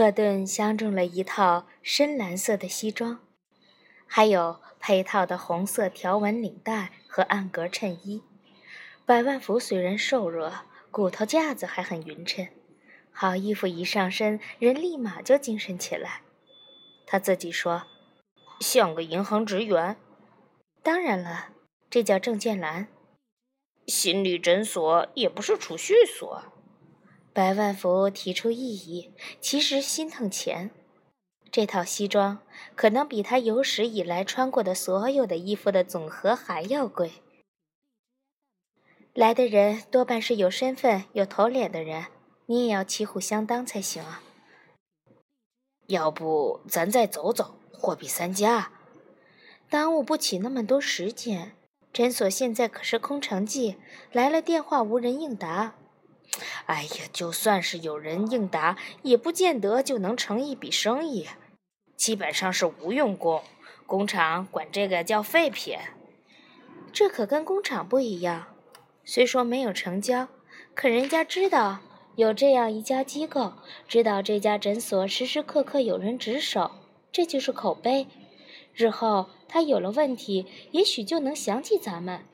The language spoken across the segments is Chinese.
赫顿相中了一套深蓝色的西装，还有配套的红色条纹领带和暗格衬衣。百万福虽然瘦弱，骨头架子还很匀称，好衣服一上身，人立马就精神起来。他自己说，像个银行职员。当然了，这叫证件栏。心理诊所也不是储蓄所。白万福提出异议，其实心疼钱。这套西装可能比他有史以来穿过的所有的衣服的总和还要贵。来的人多半是有身份、有头脸的人，你也要旗鼓相当才行啊。要不咱再走走，货比三家，耽误不起那么多时间。诊所现在可是空城计，来了电话无人应答。哎呀，就算是有人应答，也不见得就能成一笔生意，基本上是无用功。工厂管这个叫废品。这可跟工厂不一样。虽说没有成交，可人家知道有这样一家机构，知道这家诊所时时刻刻有人值守，这就是口碑。日后他有了问题，也许就能想起咱们。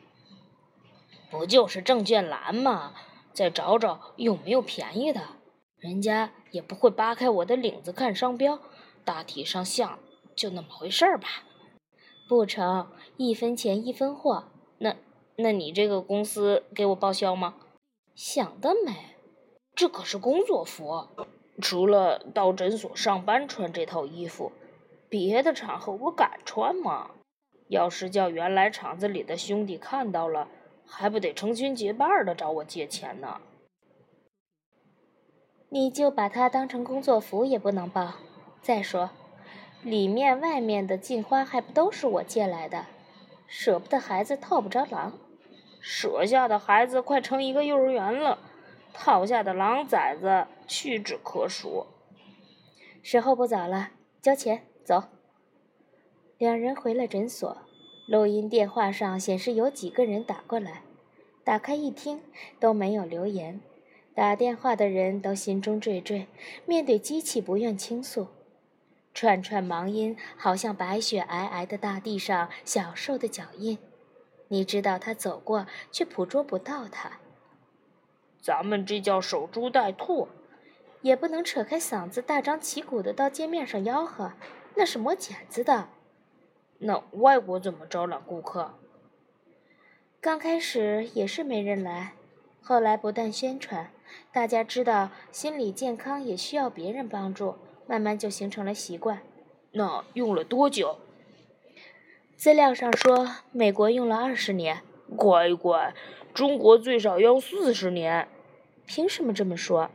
不就是证券栏吗？再找找有没有便宜的，人家也不会扒开我的领子看商标，大体上像就那么回事儿吧。不成，一分钱一分货。那。那你这个公司给我报销吗？想得美，这可是工作服，除了到诊所上班穿这套衣服，别的场合我敢穿吗？要是叫原来厂子里的兄弟看到了，还不得成群结伴的找我借钱呢？你就把它当成工作服也不能报。再说，里面外面的镜花还不都是我借来的？舍不得孩子套不着狼。舍下的孩子快成一个幼儿园了，套下的狼崽子屈指可数。时候不早了，交钱走。两人回了诊所，录音电话上显示有几个人打过来，打开一听都没有留言，打电话的人都心中惴惴，面对机器不愿倾诉，串串忙音好像白雪皑皑的大地上小兽的脚印。你知道他走过，却捕捉不到他。咱们这叫守株待兔，也不能扯开嗓子大张旗鼓的到街面上吆喝，那是磨剪子的。那外国怎么招揽顾客？刚开始也是没人来，后来不断宣传，大家知道心理健康也需要别人帮助，慢慢就形成了习惯。那用了多久？资料上说，美国用了二十年。乖乖，中国最少要四十年。凭什么这么说？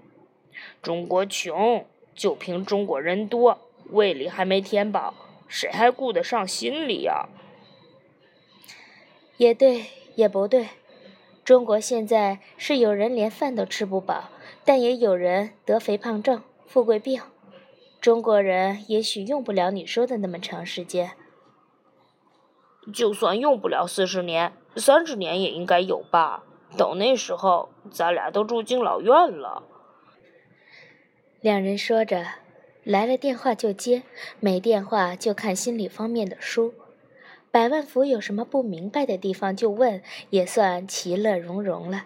中国穷，就凭中国人多，胃里还没填饱，谁还顾得上心理呀？也对，也不对。中国现在是有人连饭都吃不饱，但也有人得肥胖症、富贵病。中国人也许用不了你说的那么长时间。就算用不了四十年，三十年也应该有吧？等那时候，咱俩都住敬老院了。两人说着，来了电话就接，没电话就看心理方面的书。百万福有什么不明白的地方就问，也算其乐融融了。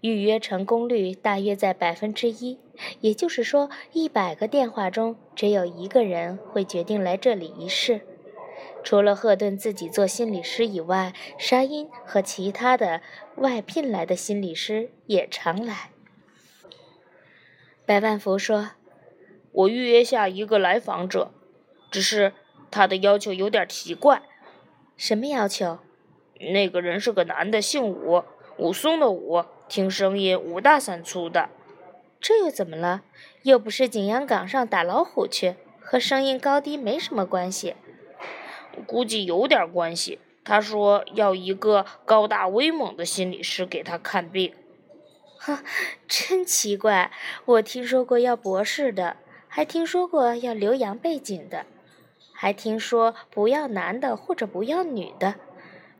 预约成功率大约在百分之一，也就是说，一百个电话中只有一个人会决定来这里一试。除了赫顿自己做心理师以外，沙因和其他的外聘来的心理师也常来。百万福说：“我预约下一个来访者，只是他的要求有点奇怪。什么要求？那个人是个男的，姓武，武松的武，听声音五大三粗的。这又怎么了？又不是景阳冈上打老虎去，和声音高低没什么关系。”估计有点关系。他说要一个高大威猛的心理师给他看病。哈，真奇怪！我听说过要博士的，还听说过要留洋背景的，还听说不要男的或者不要女的，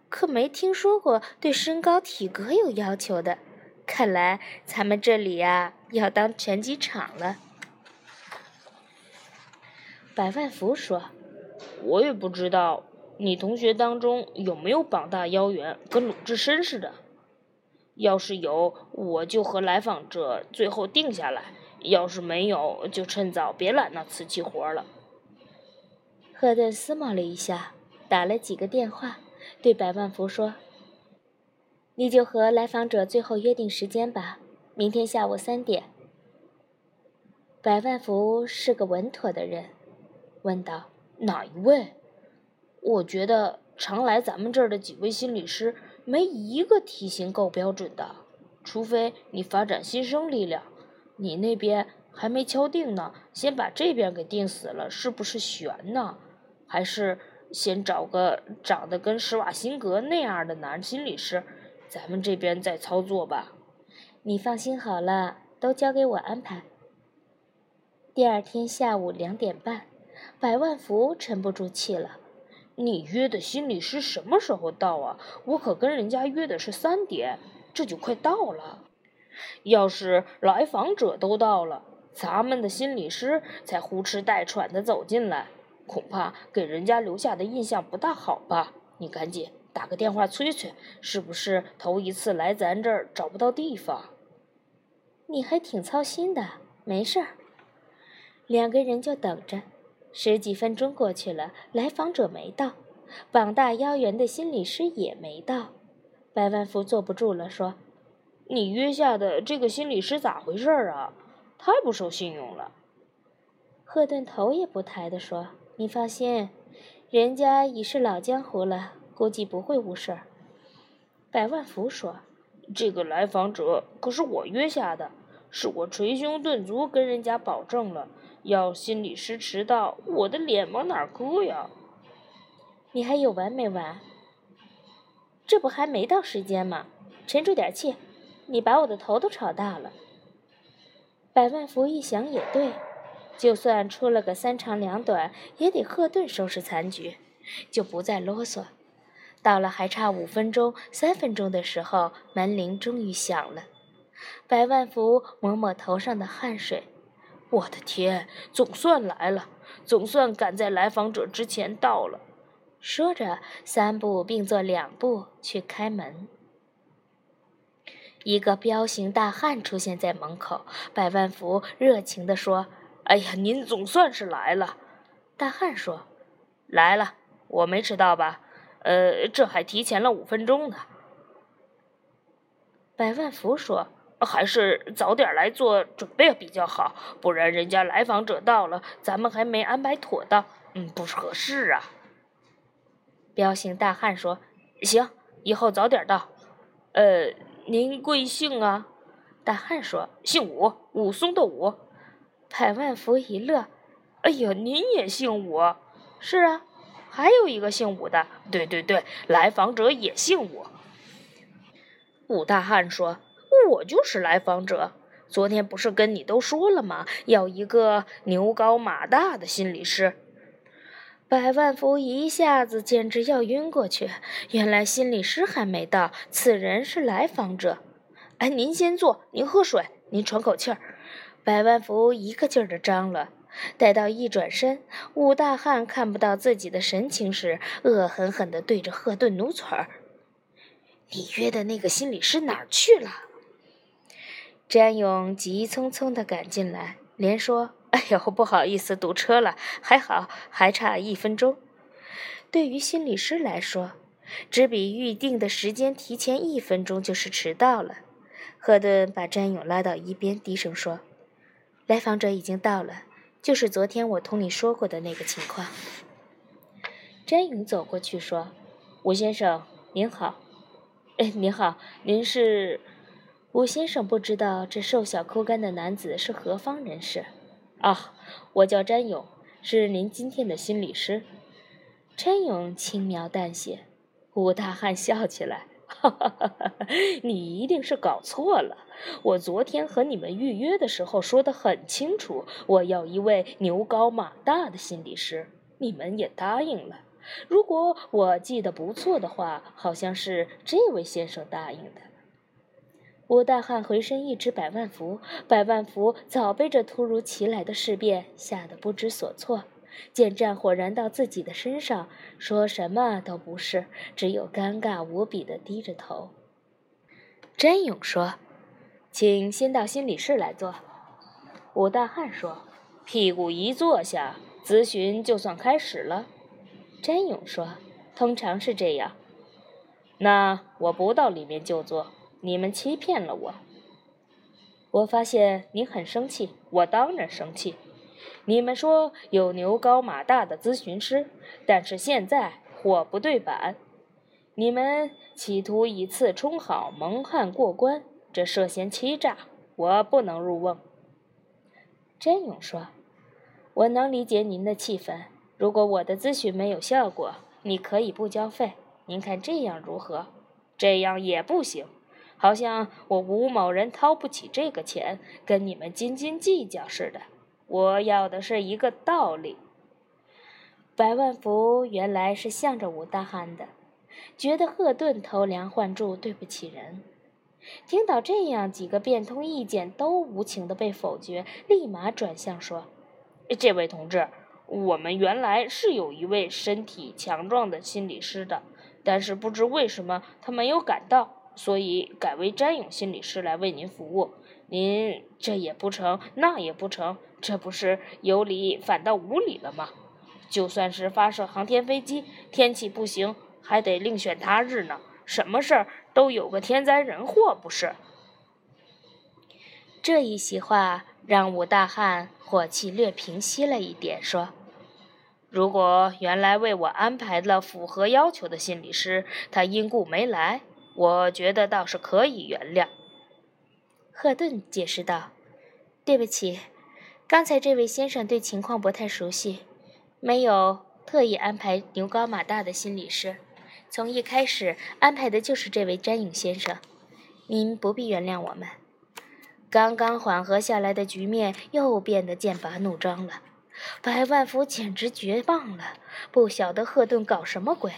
可没听说过对身高体格有要求的。看来咱们这里呀要当拳击场了。百万福说：“我也不知道，你同学当中有没有膀大腰圆、跟鲁智深似的？要是有，我就和来访者最后定下来；要是没有，就趁早别揽那瓷器活了。”赫顿思摸了一下，打了几个电话，对百万福说：“你就和来访者最后约定时间吧，明天下午三点。”百万福是个稳妥的人。问道：“哪一位？我觉得常来咱们这儿的几位心理师，没一个体型够标准的。除非你发展新生力量，你那边还没敲定呢，先把这边给定死了，是不是悬呢？还是先找个长得跟施瓦辛格那样的男心理师，咱们这边再操作吧。你放心好了，都交给我安排。第二天下午两点半。”百万福沉不住气了，你约的心理师什么时候到啊？我可跟人家约的是三点，这就快到了。要是来访者都到了，咱们的心理师才呼哧带喘的走进来，恐怕给人家留下的印象不大好吧？你赶紧打个电话催催，是不是头一次来咱这儿找不到地方？你还挺操心的，没事儿。两个人就等着。十几分钟过去了，来访者没到，膀大腰圆的心理师也没到。百万福坐不住了，说：“你约下的这个心理师咋回事啊？太不守信用了。”赫顿头也不抬地说：“你放心，人家已是老江湖了，估计不会误事儿。”百万福说：“这个来访者可是我约下的，是我捶胸顿足跟人家保证了。”要心理师迟到，我的脸往哪搁呀？你还有完没完？这不还没到时间吗？沉住点气，你把我的头都吵大了。百万福一想也对，就算出了个三长两短，也得赫顿收拾残局，就不再啰嗦。到了还差五分钟、三分钟的时候，门铃终于响了。百万福抹抹头上的汗水。我的天，总算来了，总算赶在来访者之前到了。说着，三步并作两步去开门。一个彪形大汉出现在门口，百万福热情地说：“哎呀，您总算是来了。”大汉说：“来了，我没迟到吧？呃，这还提前了五分钟呢。”百万福说。还是早点来做准备比较好，不然人家来访者到了，咱们还没安排妥当，嗯，不合适啊。彪形大汉说：“行，以后早点到。”呃，您贵姓啊？大汉说：“姓武，武松的武。”百万福一乐：“哎呀，您也姓武？是啊，还有一个姓武的。对对对，来访者也姓武。”武大汉说。我就是来访者，昨天不是跟你都说了吗？要一个牛高马大的心理师。百万福一下子简直要晕过去，原来心理师还没到，此人是来访者。哎，您先坐，您喝水，您喘口气儿。百万福一个劲儿的张罗，待到一转身，武大汉看不到自己的神情时，恶狠狠地对着赫顿努嘴儿：“你约的那个心理师哪儿去了？”詹勇急匆匆地赶进来，连说：“哎呦，不好意思，堵车了。还好，还差一分钟。”对于心理师来说，只比预定的时间提前一分钟就是迟到了。赫顿把詹勇拉到一边，低声说：“来访者已经到了，就是昨天我同你说过的那个情况。”詹勇走过去说：“吴先生，您好。哎，您好，您是？”吴先生不知道这瘦小枯干的男子是何方人士。啊，我叫詹勇，是您今天的心理师。詹勇轻描淡写。吴大汉笑起来，哈哈哈哈你一定是搞错了。我昨天和你们预约的时候说的很清楚，我要一位牛高马大的心理师，你们也答应了。如果我记得不错的话，好像是这位先生答应的。吴大汉回身一指百万福，百万福早被这突如其来的事变吓得不知所措，见战火燃到自己的身上，说什么都不是，只有尴尬无比的低着头。真勇说：“请先到心理室来坐。”武大汉说：“屁股一坐下，咨询就算开始了。”真勇说：“通常是这样。”那我不到里面就坐，你们欺骗了我。我发现你很生气，我当然生气。你们说有牛高马大的咨询师，但是现在货不对版。你们企图以次充好，蒙汉过关，这涉嫌欺诈，我不能入瓮。真勇说：“我能理解您的气愤。如果我的咨询没有效果，你可以不交费。您看这样如何？这样也不行。”好像我吴某人掏不起这个钱，跟你们斤斤计较似的。我要的是一个道理。百万福原来是向着武大汉的，觉得赫顿偷梁换柱，对不起人。听到这样几个变通意见都无情的被否决，立马转向说：“这位同志，我们原来是有一位身体强壮的心理师的，但是不知为什么他没有赶到。”所以改为詹勇心理师来为您服务，您这也不成，那也不成，这不是有理反倒无理了吗？就算是发射航天飞机，天气不行，还得另选他日呢。什么事儿都有个天灾人祸，不是？这一席话让武大汉火气略平息了一点，说：“如果原来为我安排了符合要求的心理师，他因故没来。”我觉得倒是可以原谅。”赫顿解释道，“对不起，刚才这位先生对情况不太熟悉，没有特意安排牛高马大的心理师，从一开始安排的就是这位詹勇先生。您不必原谅我们。”刚刚缓和下来的局面又变得剑拔弩张了，百万福简直绝望了，不晓得赫顿搞什么鬼。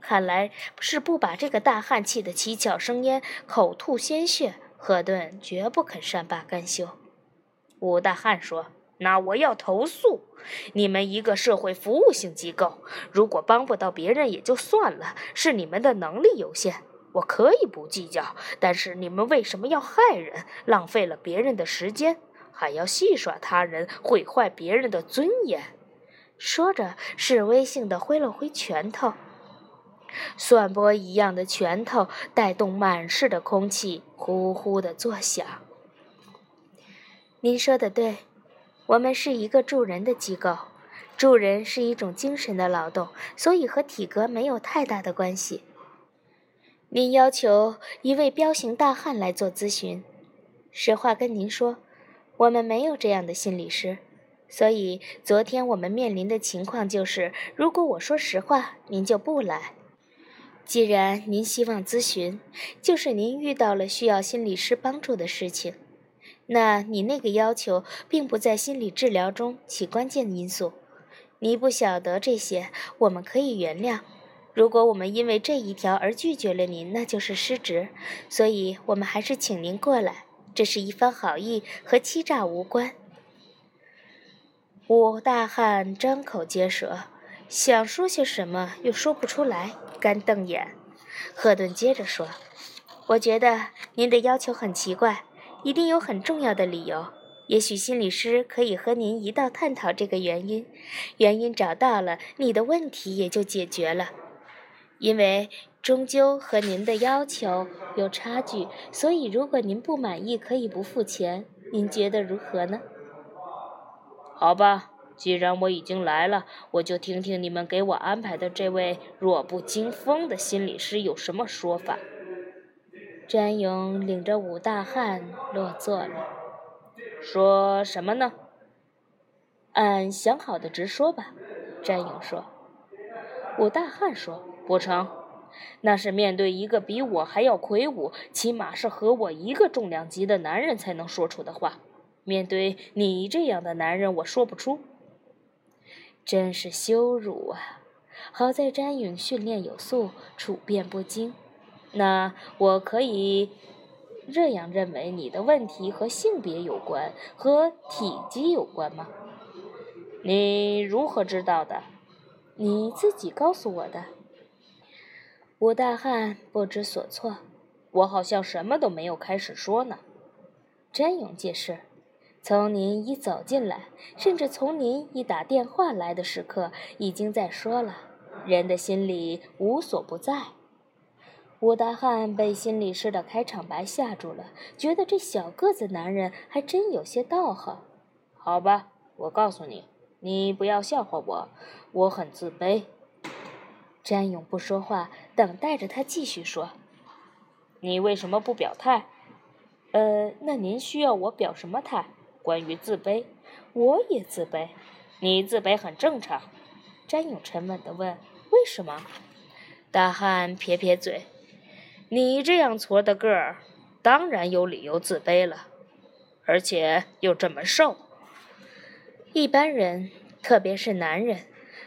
看来是不把这个大汉气得七窍生烟、口吐鲜血。赫顿绝不肯善罢甘休。武大汉说：“那我要投诉你们一个社会服务性机构，如果帮不到别人也就算了，是你们的能力有限，我可以不计较。但是你们为什么要害人，浪费了别人的时间，还要戏耍他人，毁坏别人的尊严？”说着，示威性的挥了挥拳头。蒜波一样的拳头带动满室的空气，呼呼的作响。您说的对，我们是一个助人的机构，助人是一种精神的劳动，所以和体格没有太大的关系。您要求一位彪形大汉来做咨询，实话跟您说，我们没有这样的心理师，所以昨天我们面临的情况就是，如果我说实话，您就不来。既然您希望咨询，就是您遇到了需要心理师帮助的事情，那你那个要求并不在心理治疗中起关键因素。你不晓得这些，我们可以原谅。如果我们因为这一条而拒绝了您，那就是失职。所以，我们还是请您过来。这是一番好意，和欺诈无关。武大汉张口结舌，想说些什么，又说不出来。干瞪眼，赫顿接着说：“我觉得您的要求很奇怪，一定有很重要的理由。也许心理师可以和您一道探讨这个原因。原因找到了，你的问题也就解决了。因为终究和您的要求有差距，所以如果您不满意，可以不付钱。您觉得如何呢？”好吧。既然我已经来了，我就听听你们给我安排的这位弱不禁风的心理师有什么说法。詹勇领着武大汉落座了，说什么呢？按想好的直说吧。詹勇说。武大汉说：“不成，那是面对一个比我还要魁梧，起码是和我一个重量级的男人才能说出的话。面对你这样的男人，我说不出。”真是羞辱啊！好在詹勇训练有素，处变不惊。那我可以这样认为：你的问题和性别有关，和体积有关吗？你如何知道的？你自己告诉我的。吴大汉不知所措，我好像什么都没有开始说呢。詹勇解释：“从您一走进来，甚至从您一打电话来的时刻，已经在说了。人的心里无所不在。”吴大汉被心理师的开场白吓住了，觉得这小个子男人还真有些道行。好吧，我告诉你，你不要笑话我，我很自卑。詹勇不说话，等待着他继续说。你为什么不表态？呃，那您需要我表什么态？关于自卑，我也自卑。你自卑很正常。詹勇沉稳地问：“为什么？”大汉撇撇嘴：“你这样矬的个儿，当然有理由自卑了，而且又这么瘦。一般人，特别是男人。”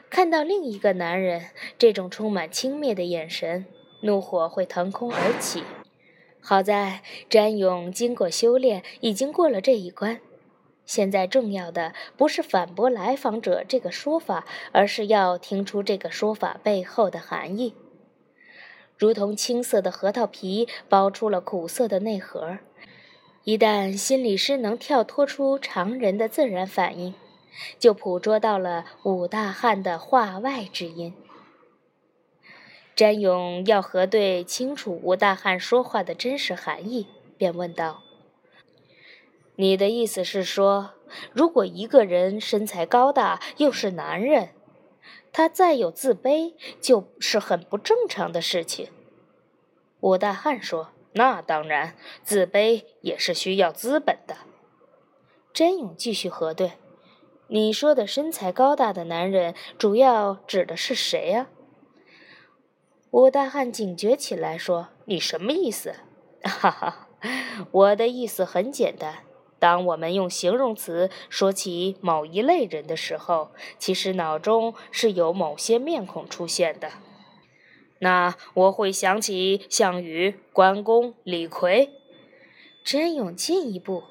看到另一个男人这种充满轻蔑的眼神，怒火会腾空而起。好在詹勇经过修炼，已经过了这一关。现在重要的不是反驳来访者这个说法，而是要听出这个说法背后的含义。如同青色的核桃皮包出了苦涩的内核，一旦心理师能跳脱出常人的自然反应。就捕捉到了武大汉的话外之音。詹勇要核对清楚武大汉说话的真实含义，便问道：“你的意思是说，如果一个人身材高大又是男人，他再有自卑，就是很不正常的事情？”武大汉说：“那当然，自卑也是需要资本的。”詹勇继续核对。你说的身材高大的男人，主要指的是谁呀？吴大汉警觉起来，说：“你什么意思？” 哈哈，我的意思很简单。当我们用形容词说起某一类人的时候，其实脑中是有某些面孔出现的。那我会想起项羽、关公、李逵。真勇进一步，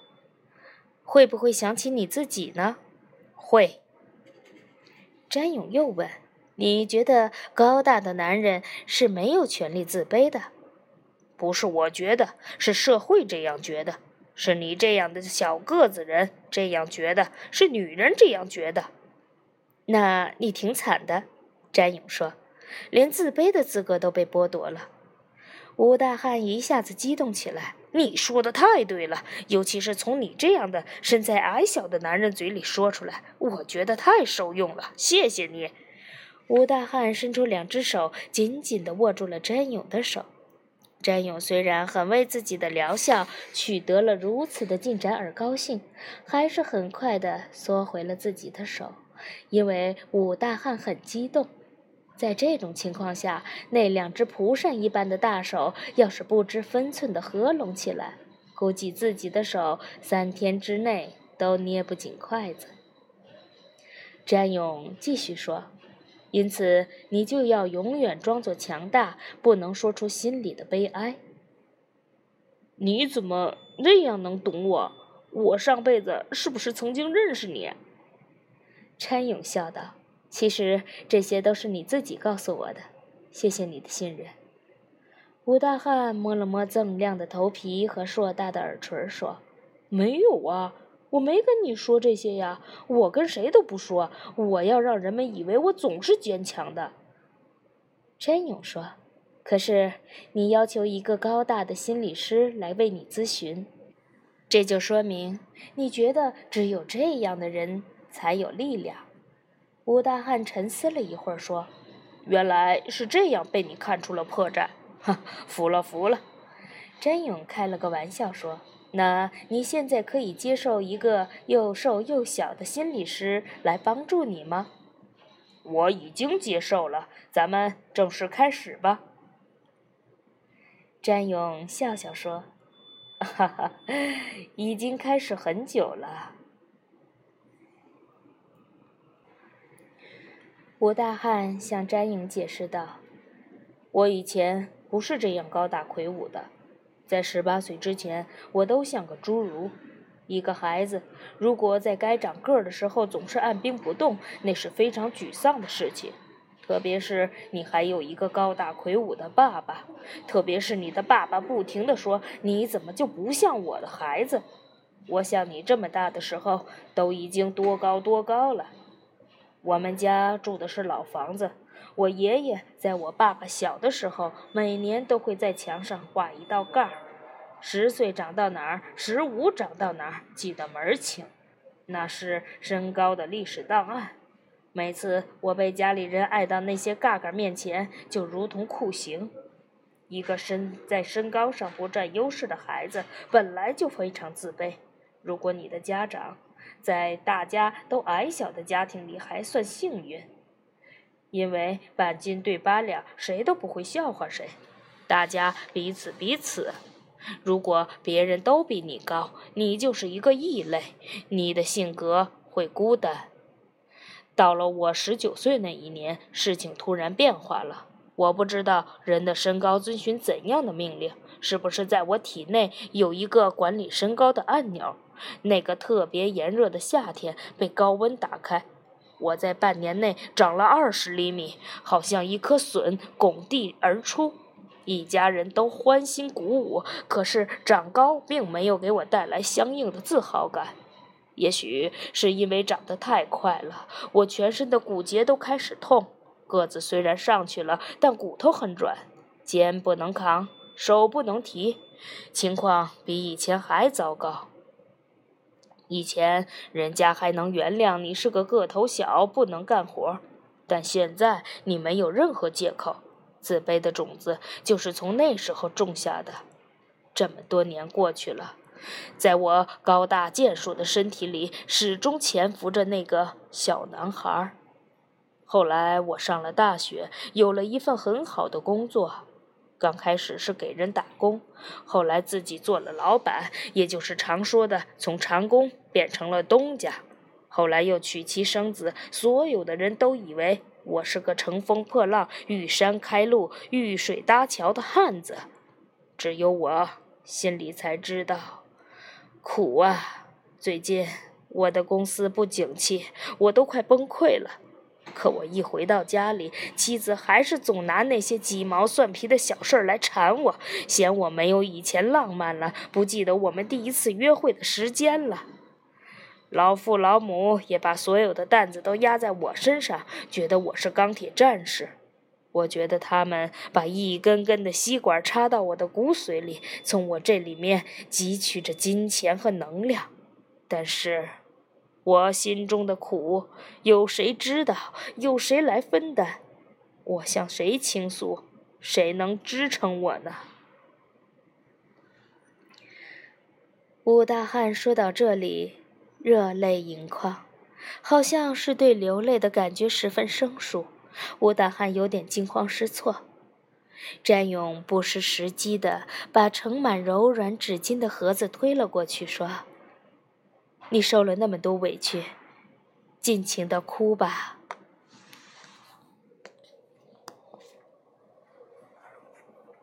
会不会想起你自己呢？会，詹勇又问：“你觉得高大的男人是没有权利自卑的？”不是我觉得，是社会这样觉得，是你这样的小个子人这样觉得，是女人这样觉得。那你挺惨的，詹勇说：“连自卑的资格都被剥夺了。”吴大汉一下子激动起来。你说的太对了，尤其是从你这样的身材矮小的男人嘴里说出来，我觉得太受用了。谢谢你，吴大汉伸出两只手，紧紧地握住了詹勇的手。詹勇虽然很为自己的疗效取得了如此的进展而高兴，还是很快的缩回了自己的手，因为武大汉很激动。在这种情况下，那两只蒲扇一般的大手要是不知分寸的合拢起来，估计自己的手三天之内都捏不紧筷子。詹勇继续说：“因此，你就要永远装作强大，不能说出心里的悲哀。”你怎么那样能懂我？我上辈子是不是曾经认识你？詹勇笑道。其实这些都是你自己告诉我的，谢谢你的信任。吴大汉摸了摸锃亮的头皮和硕大的耳垂，说：“没有啊，我没跟你说这些呀，我跟谁都不说。我要让人们以为我总是坚强的。”詹勇说：“可是你要求一个高大的心理师来为你咨询，这就说明你觉得只有这样的人才有力量。”吴大汉沉思了一会儿，说：“原来是这样，被你看出了破绽，哈，服了，服了。”詹勇开了个玩笑说：“那你现在可以接受一个又瘦又小的心理师来帮助你吗？”“我已经接受了，咱们正式开始吧。”詹勇笑笑说：“哈哈，已经开始很久了。”吴大汉向詹勇解释道：“我以前不是这样高大魁梧的，在十八岁之前，我都像个侏儒。一个孩子如果在该长个儿的时候总是按兵不动，那是非常沮丧的事情。特别是你还有一个高大魁梧的爸爸，特别是你的爸爸不停地说：“你怎么就不像我的孩子？我像你这么大的时候都已经多高多高了。”我们家住的是老房子，我爷爷在我爸爸小的时候，每年都会在墙上画一道杠儿。十岁长到哪儿，十五长到哪儿，记得门儿清。那是身高的历史档案。每次我被家里人爱到那些杠杠面前，就如同酷刑。一个身在身高上不占优势的孩子，本来就非常自卑。如果你的家长在大家都矮小的家庭里还算幸运，因为半斤对八两，谁都不会笑话谁，大家彼此彼此。如果别人都比你高，你就是一个异类，你的性格会孤单。到了我十九岁那一年，事情突然变化了。我不知道人的身高遵循怎样的命令，是不是在我体内有一个管理身高的按钮？那个特别炎热的夏天被高温打开，我在半年内长了二十厘米，好像一颗笋拱地而出。一家人都欢欣鼓舞，可是长高并没有给我带来相应的自豪感。也许是因为长得太快了，我全身的骨节都开始痛。个子虽然上去了，但骨头很软，肩不能扛，手不能提，情况比以前还糟糕。以前人家还能原谅你是个个头小，不能干活，但现在你没有任何借口。自卑的种子就是从那时候种下的。这么多年过去了，在我高大健硕的身体里，始终潜伏着那个小男孩。后来我上了大学，有了一份很好的工作。刚开始是给人打工，后来自己做了老板，也就是常说的从长工变成了东家。后来又娶妻生子，所有的人都以为。我是个乘风破浪、遇山开路、遇水搭桥的汉子，只有我心里才知道苦啊！最近我的公司不景气，我都快崩溃了。可我一回到家里，妻子还是总拿那些鸡毛蒜皮的小事儿来缠我，嫌我没有以前浪漫了，不记得我们第一次约会的时间了。老父老母也把所有的担子都压在我身上，觉得我是钢铁战士。我觉得他们把一根根的吸管插到我的骨髓里，从我这里面汲取着金钱和能量。但是，我心中的苦，有谁知道？有谁来分担？我向谁倾诉？谁能支撑我呢？武大汉说到这里。热泪盈眶，好像是对流泪的感觉十分生疏。武大汉有点惊慌失措。詹勇不失时机的把盛满柔软纸巾的盒子推了过去，说：“你受了那么多委屈，尽情的哭吧。”